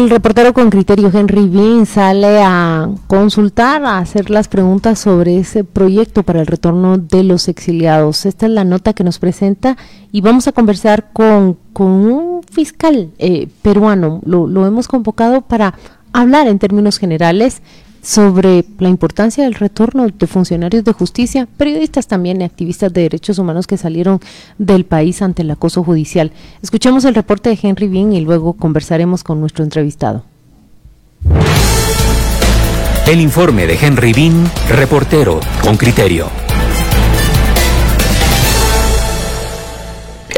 El reportero con criterio Henry Bean sale a consultar, a hacer las preguntas sobre ese proyecto para el retorno de los exiliados. Esta es la nota que nos presenta y vamos a conversar con, un fiscal eh, peruano. Lo hemos convocado para hablar en términos generales sobre la importancia del retorno de funcionarios de justicia, periodistas también y activistas de derechos humanos que salieron del país ante el acoso judicial. Escuchemos el reporte de Henry Bean y luego conversaremos con nuestro entrevistado. El informe de Henry Bean, reportero con criterio.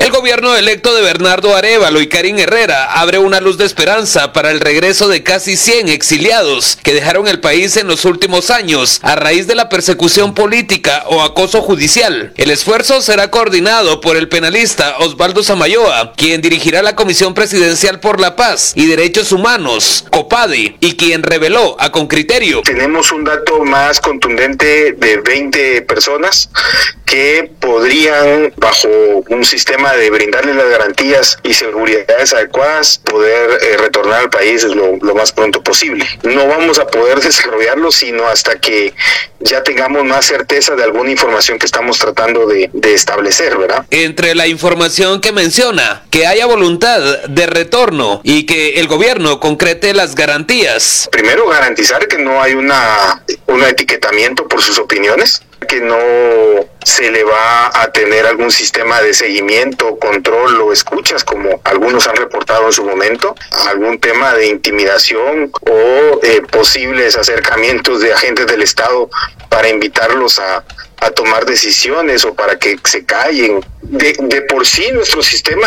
El gobierno electo de Bernardo Arevalo y Karim Herrera abre una luz de esperanza para el regreso de casi 100 exiliados que dejaron el país en los últimos años a raíz de la persecución política o acoso judicial. El esfuerzo será coordinado por el penalista Osvaldo Samayoa, quien dirigirá la Comisión Presidencial por la Paz y Derechos Humanos, COPADI, y quien reveló a con criterio. Tenemos un dato más contundente de 20 personas que podrían, bajo un sistema de brindarles las garantías y seguridades adecuadas, poder eh, retornar al país lo, lo, más pronto posible. No vamos a poder desarrollarlo sino hasta que ya tengamos más certeza de alguna información que estamos tratando de, de establecer, ¿verdad? Entre la información que menciona, que haya voluntad de retorno y que el gobierno concrete las garantías. Primero, garantizar que no hay una, un etiquetamiento por sus opiniones que no se le va a tener algún sistema de seguimiento, control o escuchas, como algunos han reportado en su momento, algún tema de intimidación o eh, posibles acercamientos de agentes del Estado para invitarlos a, a tomar decisiones o para que se callen. De, de por sí nuestro sistema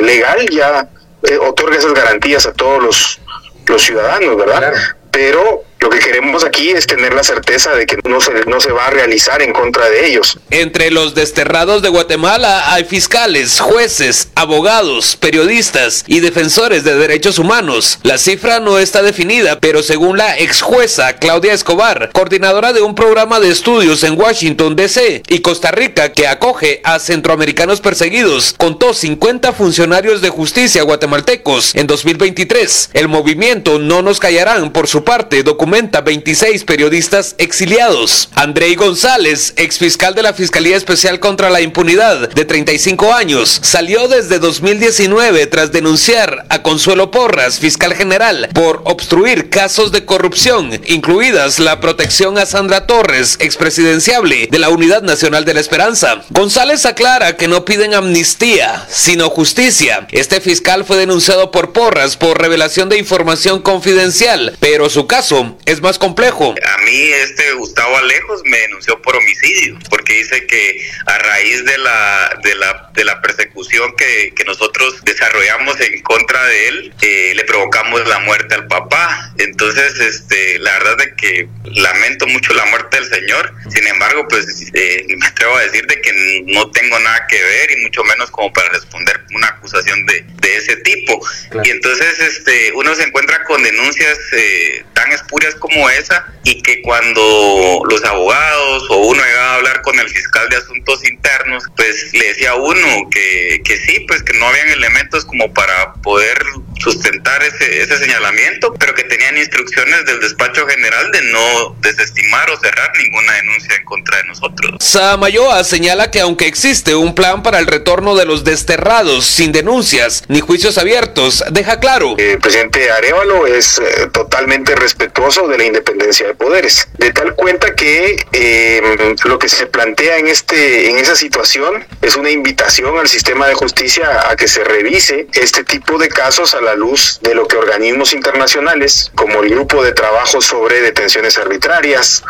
legal ya eh, otorga esas garantías a todos los, los ciudadanos, ¿verdad? Pero lo que queremos aquí es tener la certeza de que no se, no se va a realizar en contra de ellos. Entre los desterrados de Guatemala hay fiscales, jueces, abogados, periodistas y defensores de derechos humanos. La cifra no está definida, pero según la ex jueza Claudia Escobar, coordinadora de un programa de estudios en Washington, D.C. y Costa Rica que acoge a centroamericanos perseguidos, contó 50 funcionarios de justicia guatemaltecos en 2023. El movimiento No Nos Callarán, por su parte, documenta 26 periodistas exiliados. Andrei González, exfiscal de la Fiscalía Especial contra la Impunidad, de 35 años, salió desde 2019 tras denunciar a Consuelo Porras, fiscal general, por obstruir casos de corrupción, incluidas la protección a Sandra Torres, expresidenciable de la Unidad Nacional de la Esperanza. González aclara que no piden amnistía, sino justicia. Este fiscal fue denunciado por Porras por revelación de información confidencial, pero su caso es más complejo. A mí este Gustavo Alejos me denunció por homicidio, porque dice que a raíz de la, de la, de la persecución que, que nosotros desarrollamos en contra de él, eh, le provocamos la muerte al papá. Entonces, este, la verdad es que lamento mucho la muerte del señor. Sin embargo, pues eh, me atrevo a decir de que no tengo nada que ver y mucho menos como para responder una acusación de, de ese tipo. Y entonces, este, uno se encuentra con denuncias eh, tan espurias como esa y que cuando los abogados o uno llegaba a hablar con el fiscal de asuntos internos, pues le decía a uno que, que sí, pues que no habían elementos como para poder sustentar ese, ese señalamiento, pero que tenían instrucciones del despacho general de no desestimar o cerrar ninguna denuncia en contra de nosotros. Samayoa señala que aunque existe un plan para el retorno de los desterrados sin denuncias ni juicios abiertos, deja claro. El presidente Arevalo es eh, totalmente respetuoso de la independencia de poderes, de tal cuenta que eh, lo que se plantea en, este, en esa situación es una invitación al sistema de justicia a que se revise este tipo de casos a la luz de lo que organismos internacionales, como el Grupo de Trabajo sobre Detenciones Arbitrarias,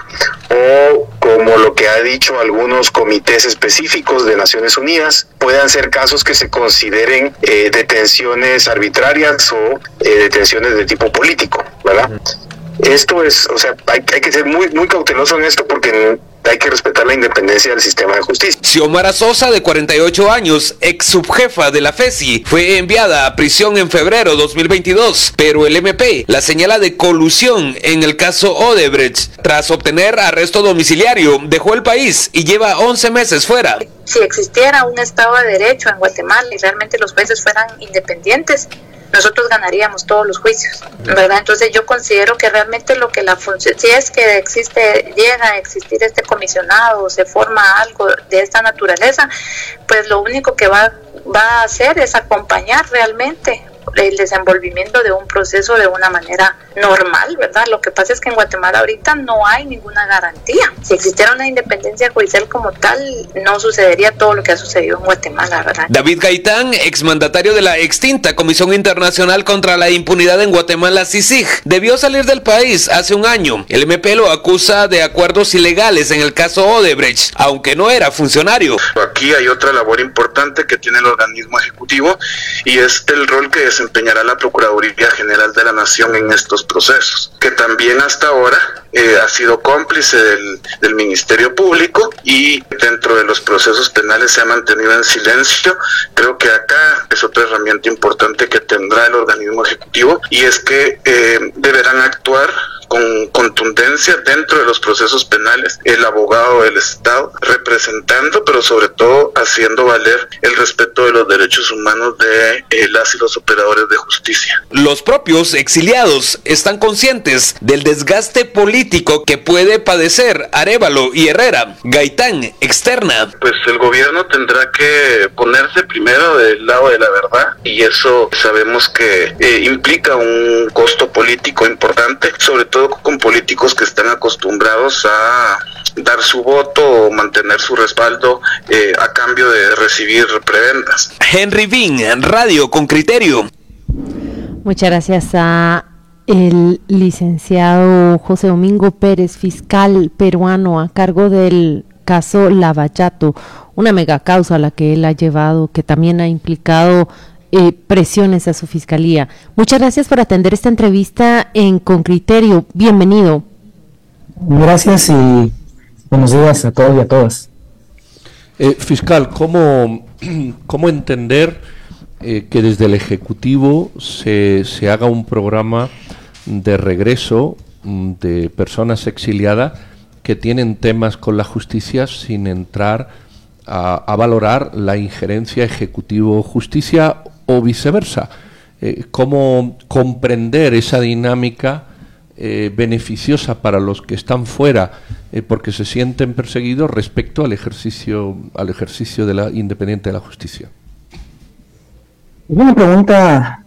o como lo que ha dicho algunos comités específicos de Naciones Unidas, puedan ser casos que se consideren eh, detenciones arbitrarias o eh, detenciones de tipo político, ¿verdad? Esto es, o sea, hay, hay que ser muy, muy cauteloso en esto porque hay que respetar la independencia del sistema de justicia. Xiomara Sosa, de 48 años, ex subjefa de la FESI, fue enviada a prisión en febrero 2022, pero el MP la señala de colusión en el caso Odebrecht. Tras obtener arresto domiciliario, dejó el país y lleva 11 meses fuera. Si existiera un Estado de Derecho en Guatemala y realmente los jueces fueran independientes, nosotros ganaríamos todos los juicios, ¿verdad? Entonces yo considero que realmente lo que la función, si es que existe, llega a existir este comisionado se forma algo de esta naturaleza, pues lo único que va, va a hacer es acompañar realmente el desenvolvimiento de un proceso de una manera normal, ¿verdad? Lo que pasa es que en Guatemala ahorita no hay ninguna garantía. Si existiera una independencia judicial como tal, no sucedería todo lo que ha sucedido en Guatemala, ¿verdad? David Gaitán, exmandatario de la extinta Comisión Internacional contra la Impunidad en Guatemala, CICIG, debió salir del país hace un año. El MP lo acusa de acuerdos ilegales en el caso Odebrecht, aunque no era funcionario. Aquí hay otra labor importante que tiene el organismo ejecutivo y es el rol que desempeñará la Procuraduría General de la Nación en estos procesos, que también hasta ahora eh, ha sido cómplice del, Ministerio Público y dentro de los procesos penales se ha mantenido en silencio. Creo que acá es otra herramienta importante que tendrá el organismo ejecutivo y es que eh, deberán actuar con contundencia dentro de los procesos penales, el abogado del Estado representando, pero sobre todo haciendo valer el respeto de los derechos humanos de eh, las y los operadores de justicia. Los propios exiliados están conscientes del desgaste político que puede padecer Arevalo y Herrera, Gaitán, externa. Pues el gobierno tendrá que ponerse primero del lado de la verdad y eso sabemos que eh, implica un costo político importante, sobre todo con políticos que están acostumbrados a dar su voto o mantener su respaldo eh, a cambio de recibir prebendas. Henry Bean, Radio con Criterio. Muchas gracias a el licenciado José Domingo Pérez, fiscal peruano a cargo del caso Lavallato, una mega causa a la que él ha llevado, que también ha implicado eh, presiones a su fiscalía. Muchas gracias por atender esta entrevista en Con Criterio. Bienvenido. Gracias y buenos días a todos y a todas. Eh, fiscal, ¿cómo, cómo entender eh, que desde el Ejecutivo se, se haga un programa de regreso mm, de personas exiliadas que tienen temas con la justicia sin entrar a, a valorar la injerencia ejecutivo-justicia o viceversa. Eh, cómo comprender esa dinámica eh, beneficiosa para los que están fuera eh, porque se sienten perseguidos respecto al ejercicio al ejercicio de la independiente de la justicia. Es una pregunta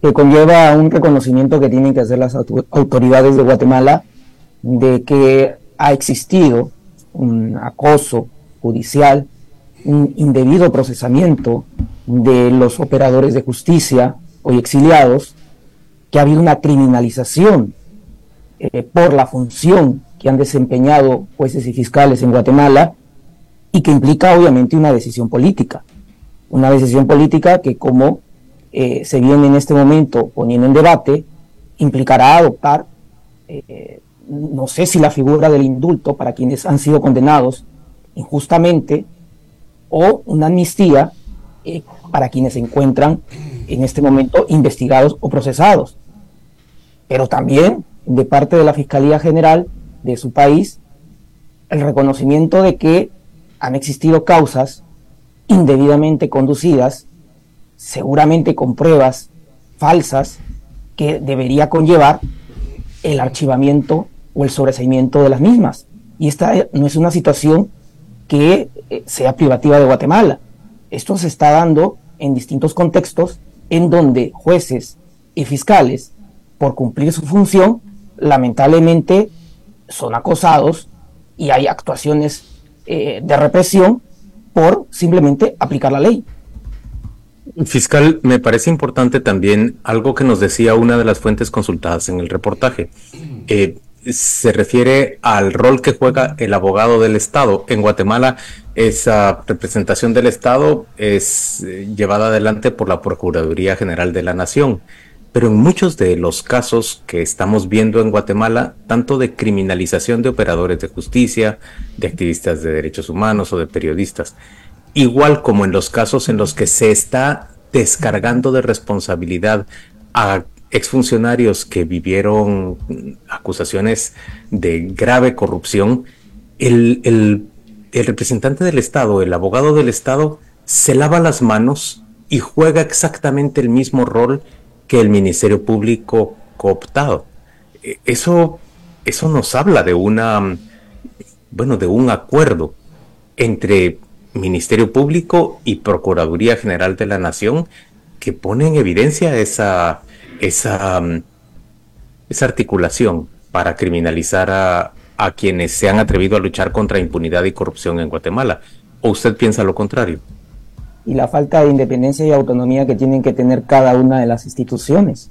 que conlleva un reconocimiento que tienen que hacer las autoridades de Guatemala de que ha existido un acoso judicial, un indebido procesamiento de los operadores de justicia hoy exiliados, que ha habido una criminalización eh, por la función que han desempeñado jueces y fiscales en Guatemala y que implica obviamente una decisión política. Una decisión política que como eh, se viene en este momento poniendo en debate, implicará adoptar, eh, no sé si la figura del indulto para quienes han sido condenados injustamente o una amnistía eh, para quienes se encuentran en este momento investigados o procesados. Pero también de parte de la Fiscalía General de su país, el reconocimiento de que han existido causas indebidamente conducidas, seguramente con pruebas falsas, que debería conllevar el archivamiento o el sobreseimiento de las mismas. Y esta no es una situación que eh, sea privativa de Guatemala. Esto se está dando en distintos contextos en donde jueces y fiscales, por cumplir su función, lamentablemente son acosados y hay actuaciones eh, de represión por simplemente aplicar la ley. Fiscal, me parece importante también algo que nos decía una de las fuentes consultadas en el reportaje. Eh, se refiere al rol que juega el abogado del Estado. En Guatemala, esa representación del Estado es eh, llevada adelante por la Procuraduría General de la Nación. pero en muchos de los casos que estamos viendo en Guatemala, tanto de criminalización de operadores de justicia, de activistas de derechos humanos o de periodistas, igual como en los casos en los que se está descargando de responsabilidad a exfuncionarios que vivieron acusaciones de grave corrupción, el, el, representante del Estado, el abogado del Estado, se lava las manos y juega exactamente el mismo rol que el Ministerio Público cooptado. E, eso, eso nos habla de una, bueno, de un acuerdo entre Ministerio Público y Procuraduría General de la Nación que pone en evidencia esa, esa, mm, esa articulación para criminalizar a, a quienes se han atrevido a luchar contra impunidad y corrupción en Guatemala. ¿O usted piensa lo contrario? Y la falta de independencia y autonomía que tienen que tener cada una de las instituciones.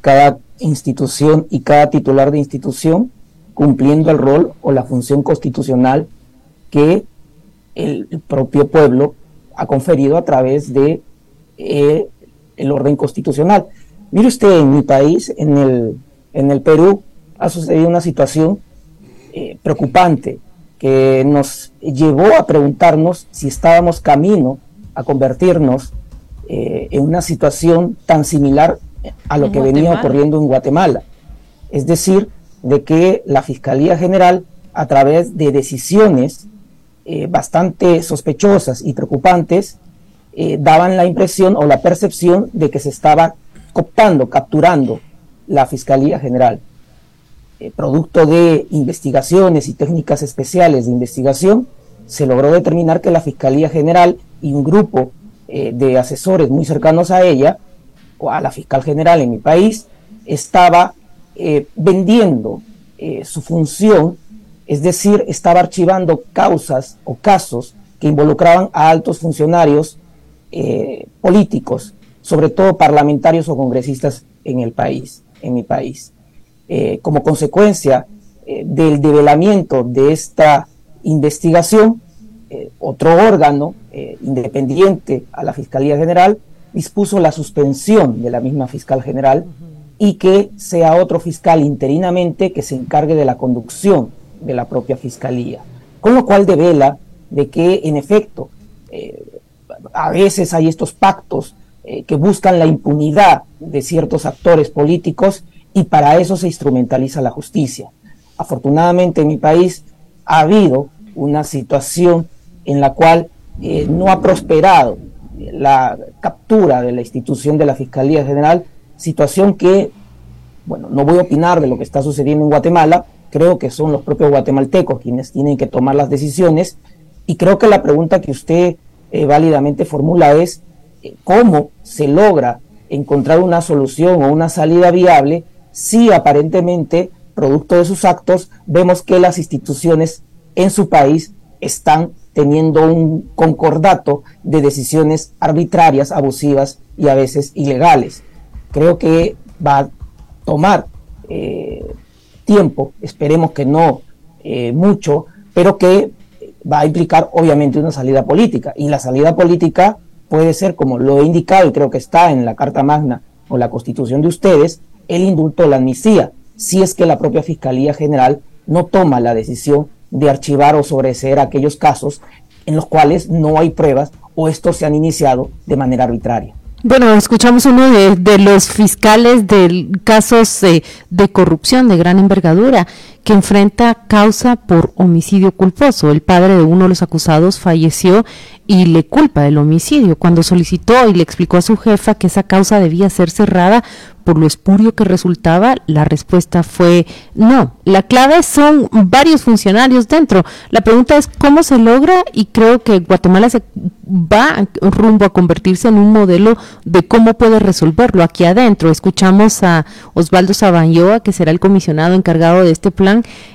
Cada institución y cada titular de institución cumpliendo el rol o la función constitucional que el propio pueblo ha conferido a través de eh, el orden constitucional. Mire usted, en mi país, en el, en el Perú, ha sucedido una situación eh, preocupante que nos llevó a preguntarnos si estábamos camino a convertirnos eh, en una situación tan similar a lo que venía ocurriendo en Guatemala. Es decir, de que la Fiscalía General, a través de decisiones eh, bastante sospechosas y preocupantes, daban la impresión o la percepción de que se estaba cooptando, capturando la Fiscalía General. Eh, producto de investigaciones y técnicas especiales de investigación, se logró determinar que la Fiscalía General y un grupo eh, de asesores muy cercanos a ella, o a la fiscal general en mi país, estaba eh, vendiendo su función, es decir, estaba archivando causas o casos que involucraban a altos funcionarios políticos, sobre todo parlamentarios o congresistas en el país, en mi país. Eh, como consecuencia eh, del develamiento de esta investigación, eh, otro órgano independiente a la Fiscalía General dispuso la suspensión de la misma fiscal general y que sea otro fiscal interinamente que se encargue de la conducción de la propia fiscalía. Con lo cual devela de que, en efecto, a veces hay estos pactos que buscan la impunidad de ciertos actores políticos y para eso se instrumentaliza la justicia. Afortunadamente en mi país ha habido una situación en la cual eh, no ha prosperado la captura de la institución de la Fiscalía General, situación que, bueno, no voy a opinar de lo que está sucediendo en Guatemala, creo que son los propios guatemaltecos quienes tienen que tomar las decisiones y creo que la pregunta que usted eh, válidamente formula es eh, cómo se logra encontrar una solución o una salida viable si aparentemente, producto de sus actos, vemos que las instituciones en su país están teniendo un concordato de decisiones arbitrarias, abusivas y a veces ilegales. Creo que va a tomar eh, tiempo, esperemos que no eh, mucho, pero que va a implicar obviamente una salida política. Y la salida política puede ser, como lo he indicado y creo que está en la Carta Magna o la Constitución de ustedes, el indulto o la amnistía, si es que la propia Fiscalía General no toma la decisión de archivar o sobreseer aquellos casos en los cuales no hay pruebas o estos se han iniciado de manera arbitraria. Bueno, escuchamos uno de, los fiscales de casos eh, de corrupción de gran envergadura que enfrenta causa por homicidio culposo. El padre de uno de los acusados falleció y le culpa del homicidio. Cuando solicitó y le explicó a su jefa que esa causa debía ser cerrada por lo espurio que resultaba, la respuesta fue no. La clave son varios funcionarios dentro. La pregunta es cómo se logra y creo que Guatemala se va rumbo a convertirse en un modelo de cómo puede resolverlo aquí adentro. Escuchamos a Osvaldo Sabanyoa, que será el comisionado encargado de este plan.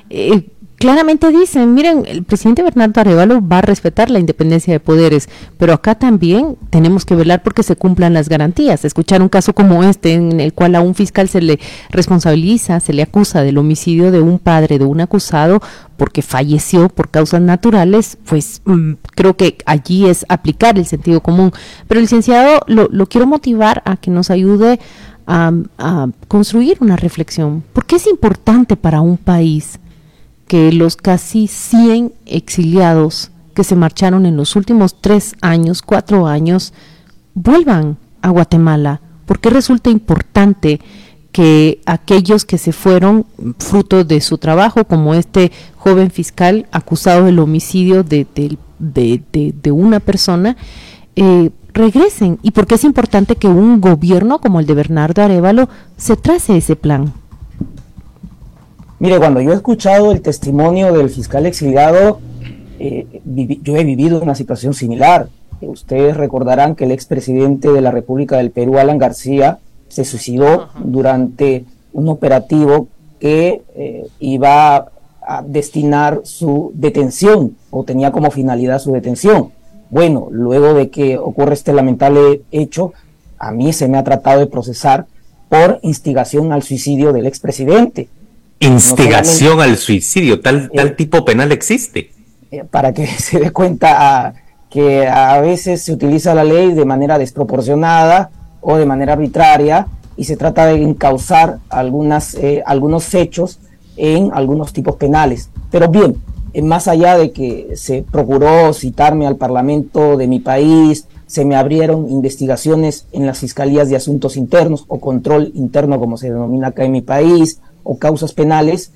Eh, claramente dicen, miren, el presidente Bernardo Arevalo va a respetar la independencia de poderes, pero acá también tenemos que velar porque se cumplan las garantías. Escuchar un caso como este, en el cual a un fiscal se le responsabiliza, se le acusa del homicidio de un padre de un acusado porque falleció por causas naturales, pues mm, creo que allí es aplicar el sentido común. Pero licenciado, lo, lo quiero motivar a que nos ayude a, a construir una reflexión. ¿Por qué es importante para un país que los casi 100 exiliados que se marcharon en los últimos tres años, cuatro años, vuelvan a Guatemala? ¿Por qué resulta importante que aquellos que se fueron fruto de su trabajo, como este joven fiscal acusado del homicidio de, de, una persona, eh, regresen? ¿Y por qué es importante que un gobierno como el de Bernardo Arevalo se trace ese plan? Mire, cuando yo he escuchado el testimonio del fiscal exiliado, eh, yo he vivido una situación similar. Ustedes recordarán que el expresidente de la República del Perú, Alan García, se suicidó durante un operativo que eh, iba a destinar su detención o tenía como finalidad su detención. Bueno, luego de que ocurre este lamentable hecho, a mí se me ha tratado de procesar por instigación al suicidio del expresidente. Instigación al suicidio, tal, tal eh, tipo penal existe. Eh, para que se dé cuenta que a veces se utiliza la ley de manera desproporcionada o de manera arbitraria y se trata de encauzar algunas, eh, algunos hechos en algunos tipos penales. Pero bien, más allá de que se procuró citarme al Parlamento de mi país, se me abrieron investigaciones en las Fiscalías de Asuntos Internos o Control Interno, como se denomina acá en mi país, o causas penales,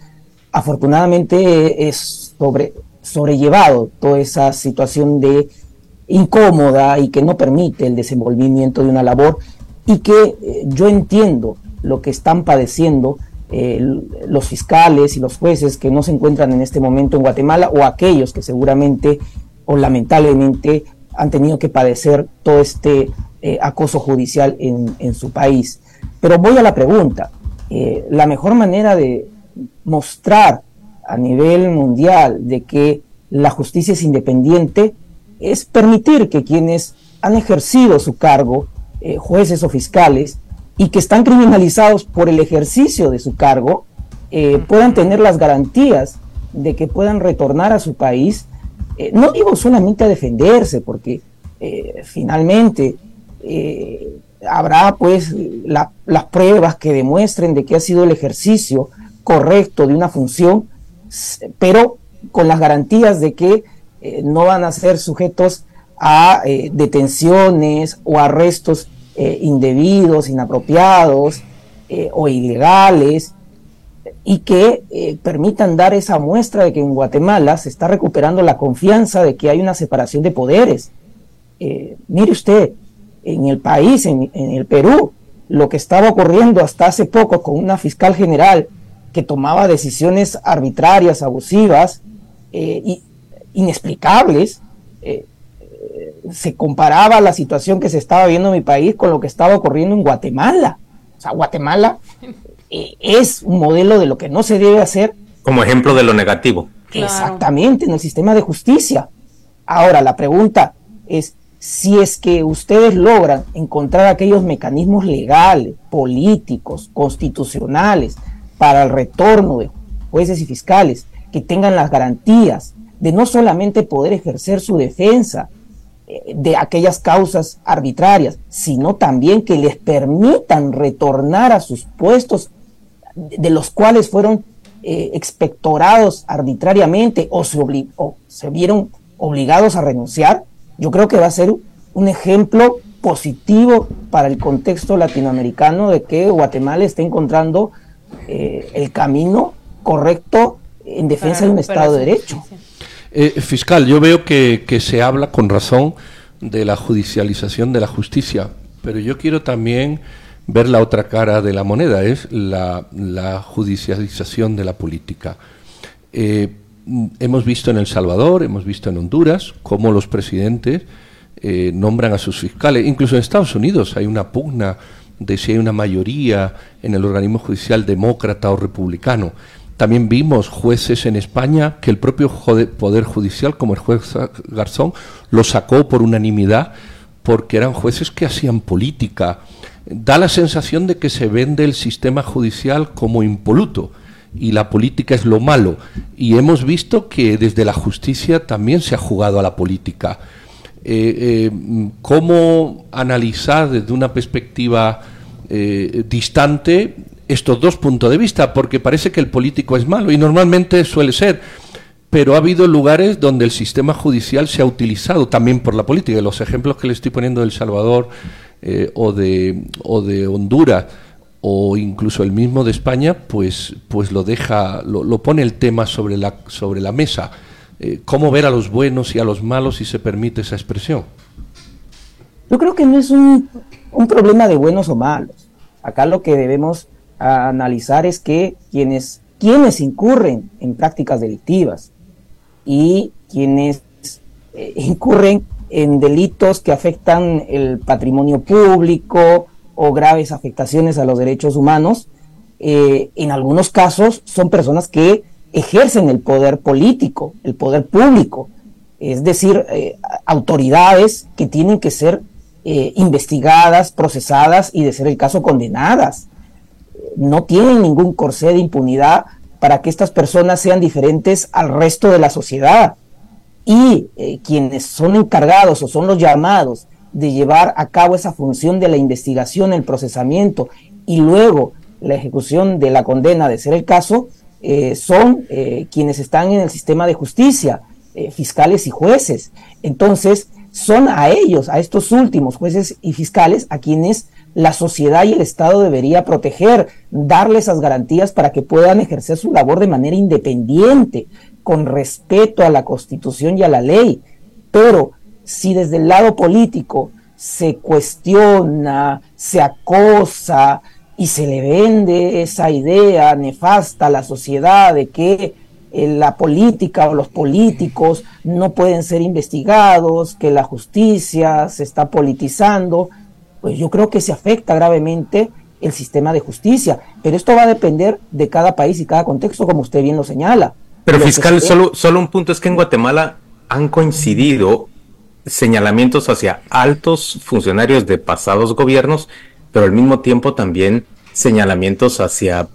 afortunadamente es sobre, sobrellevado toda esa situación de incómoda y que no permite el desenvolvimiento de una labor y que eh, yo entiendo lo que están padeciendo los fiscales y los jueces que no se encuentran en este momento en Guatemala o aquellos que seguramente o lamentablemente han tenido que padecer todo este eh, acoso judicial en, en, su país. Pero voy a la pregunta, eh, la mejor manera de mostrar a nivel mundial de que la justicia es independiente es permitir que quienes han ejercido su cargo, eh, jueces o fiscales, y que están criminalizados por el ejercicio de su cargo, eh, puedan tener las garantías de que puedan retornar a su país. no digo solamente a defenderse, porque finalmente habrá pues las pruebas que demuestren de que ha sido el ejercicio correcto de una función, pero con las garantías de que eh, no van a ser sujetos a eh, detenciones o arrestos eh, indebidos, inapropiados o ilegales, y que permitan dar esa muestra de que en Guatemala se está recuperando la confianza de que hay una separación de poderes. mire usted, en el país, en, el Perú, lo que estaba ocurriendo hasta hace poco con una fiscal general que tomaba decisiones arbitrarias, abusivas, e inexplicables, eh, se comparaba la situación que se estaba viendo en mi país con lo que estaba ocurriendo en Guatemala. O sea, Guatemala es un modelo de lo que no se debe hacer. Como ejemplo de lo negativo. Exactamente, en el sistema de justicia. Ahora, la pregunta es, si es que ustedes logran encontrar aquellos mecanismos legales, políticos, constitucionales para el retorno de jueces y fiscales que tengan las garantías de no solamente poder ejercer su defensa eh, de aquellas causas arbitrarias, sino también que les permitan retornar a sus puestos de los cuales fueron eh, expectorados arbitrariamente o se, o se vieron obligados a renunciar, yo creo que va a ser un ejemplo positivo para el contexto latinoamericano de que Guatemala está encontrando eh, el camino correcto en defensa de un Estado de Derecho. Eh, fiscal, yo veo que, se habla con razón de la judicialización de la justicia, pero yo quiero también ver la otra cara de la moneda, es la, judicialización de la política. Eh, hemos visto en El Salvador, hemos visto en Honduras, cómo los presidentes eh, nombran a sus fiscales. Incluso en Estados Unidos hay una pugna de si hay una mayoría en el organismo judicial demócrata o republicano. También vimos jueces en España que el propio Poder Judicial, como el juez Garzón, lo sacó por unanimidad porque eran jueces que hacían política. Da la sensación de que se vende el sistema judicial como impoluto y la política es lo malo. Y hemos visto que desde la justicia también se ha jugado a la política. Eh, eh, ¿Cómo analizar desde una perspectiva eh, distante estos dos puntos de vista, porque parece que el político es malo y normalmente suele ser. Pero ha habido lugares donde el sistema judicial se ha utilizado también por la política. Los ejemplos que le estoy poniendo de El Salvador eh, o, de, o de Honduras o incluso el mismo de España, pues, pues lo deja, lo, pone el tema sobre la, sobre la mesa. Eh, ¿Cómo ver a los buenos y a los malos si se permite esa expresión? Yo creo que no es un, un problema de buenos o malos. Acá lo que debemos analizar es que quienes, quienes incurren en prácticas delictivas y quienes eh, incurren en delitos que afectan el patrimonio público o graves afectaciones a los derechos humanos, eh, en algunos casos son personas que ejercen el poder político, el poder público, es decir, eh, autoridades que tienen que ser investigadas, procesadas y, de ser el caso, condenadas no tienen ningún corsé de impunidad para que estas personas sean diferentes al resto de la sociedad. Y eh, quienes son encargados o son los llamados de llevar a cabo esa función de la investigación, el procesamiento y luego la ejecución de la condena, de ser el caso, eh, son eh, quienes están en el sistema de justicia, fiscales y jueces. Entonces, son a ellos, a estos últimos jueces y fiscales, a quienes la sociedad y el Estado debería proteger, darle esas garantías para que puedan ejercer su labor de manera independiente, con respeto a la Constitución y a la ley. Pero si desde el lado político se cuestiona, se acosa y se le vende esa idea nefasta a la sociedad de que eh, la política o los políticos no pueden ser investigados, que la justicia se está politizando, pues yo creo que se afecta gravemente el sistema de justicia. Pero esto va a depender de cada país y cada contexto, como usted bien lo señala. Pero fiscal, solo, solo un punto es que en Guatemala han coincidido señalamientos hacia altos funcionarios de pasados gobiernos, pero al mismo tiempo también señalamientos hacia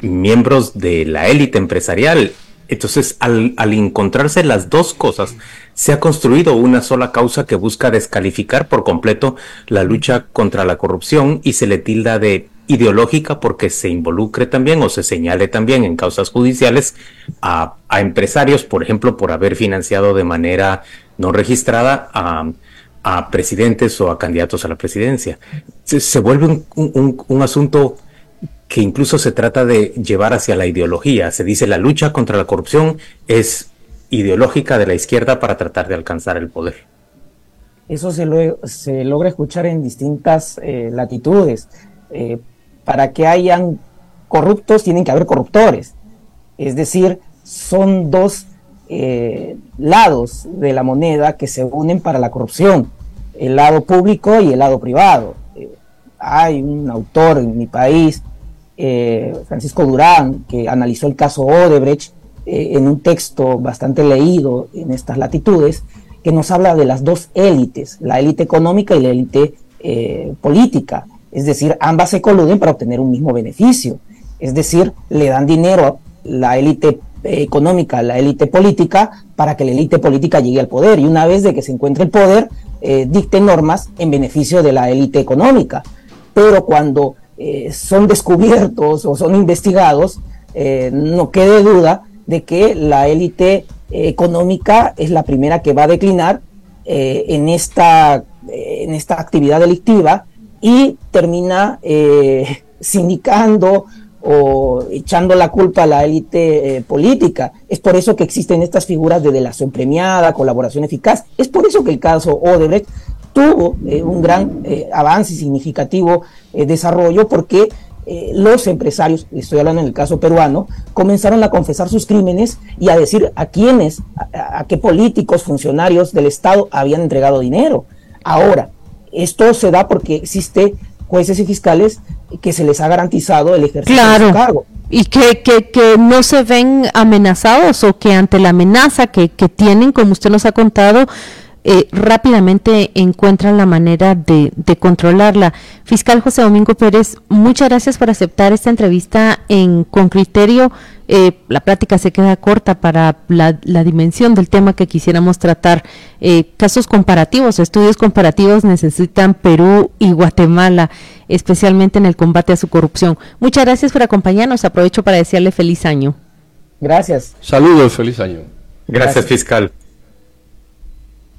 miembros de la élite empresarial. Entonces, al, al, encontrarse las dos cosas, se ha construido una sola causa que busca descalificar por completo la lucha contra la corrupción y se le tilda de ideológica porque se involucre también o se señale también en causas judiciales a, empresarios, por ejemplo, por haber financiado de manera no registrada a, presidentes o a candidatos a la presidencia. Se, vuelve un, un asunto que incluso se trata de llevar hacia la ideología. Se dice la lucha contra la corrupción es ideológica de la izquierda para tratar de alcanzar el poder. Eso se, logra escuchar en distintas eh, latitudes. Eh, para que hayan corruptos tienen que haber corruptores. Es decir, son dos eh, lados de la moneda que se unen para la corrupción, el lado público y el lado privado. hay un autor en mi país Francisco Durán, que analizó el caso Odebrecht eh, en un texto bastante leído en estas latitudes, que nos habla de las dos élites, la élite económica y la élite eh, política. Es decir, ambas se coluden para obtener un mismo beneficio. Es decir, le dan dinero a la élite económica, a la élite política, para que la élite política llegue al poder. Y una vez de que se encuentre el poder, dicte normas en beneficio de la élite económica. Pero cuando eh, son descubiertos o son investigados, eh, no quede duda de que la élite económica es la primera que va a declinar eh, en, esta, en esta actividad delictiva y termina sindicando o echando la culpa a la élite política. Es por eso que existen estas figuras de delación premiada, colaboración eficaz. Es por eso que el caso Odebrecht tuvo eh, un gran eh, avance significativo eh, desarrollo porque los empresarios, estoy hablando en el caso peruano, comenzaron a confesar sus crímenes y a decir a quiénes, a, qué políticos, funcionarios del Estado habían entregado dinero. Ahora, esto se da porque existe jueces y fiscales que se les ha garantizado el ejercicio de su cargo. Y que, que, que, no se ven amenazados o que ante la amenaza que, que tienen, como usted nos ha contado, eh, rápidamente encuentran la manera de, controlarla. Fiscal José Domingo Pérez, muchas gracias por aceptar esta entrevista en Con Criterio. Eh, la plática se queda corta para la, dimensión del tema que quisiéramos tratar. Eh, casos comparativos, estudios comparativos necesitan Perú y Guatemala, especialmente en el combate a su corrupción. Muchas gracias por acompañarnos. Aprovecho para desearle feliz año. Gracias. Saludos, feliz año. Gracias. fiscal.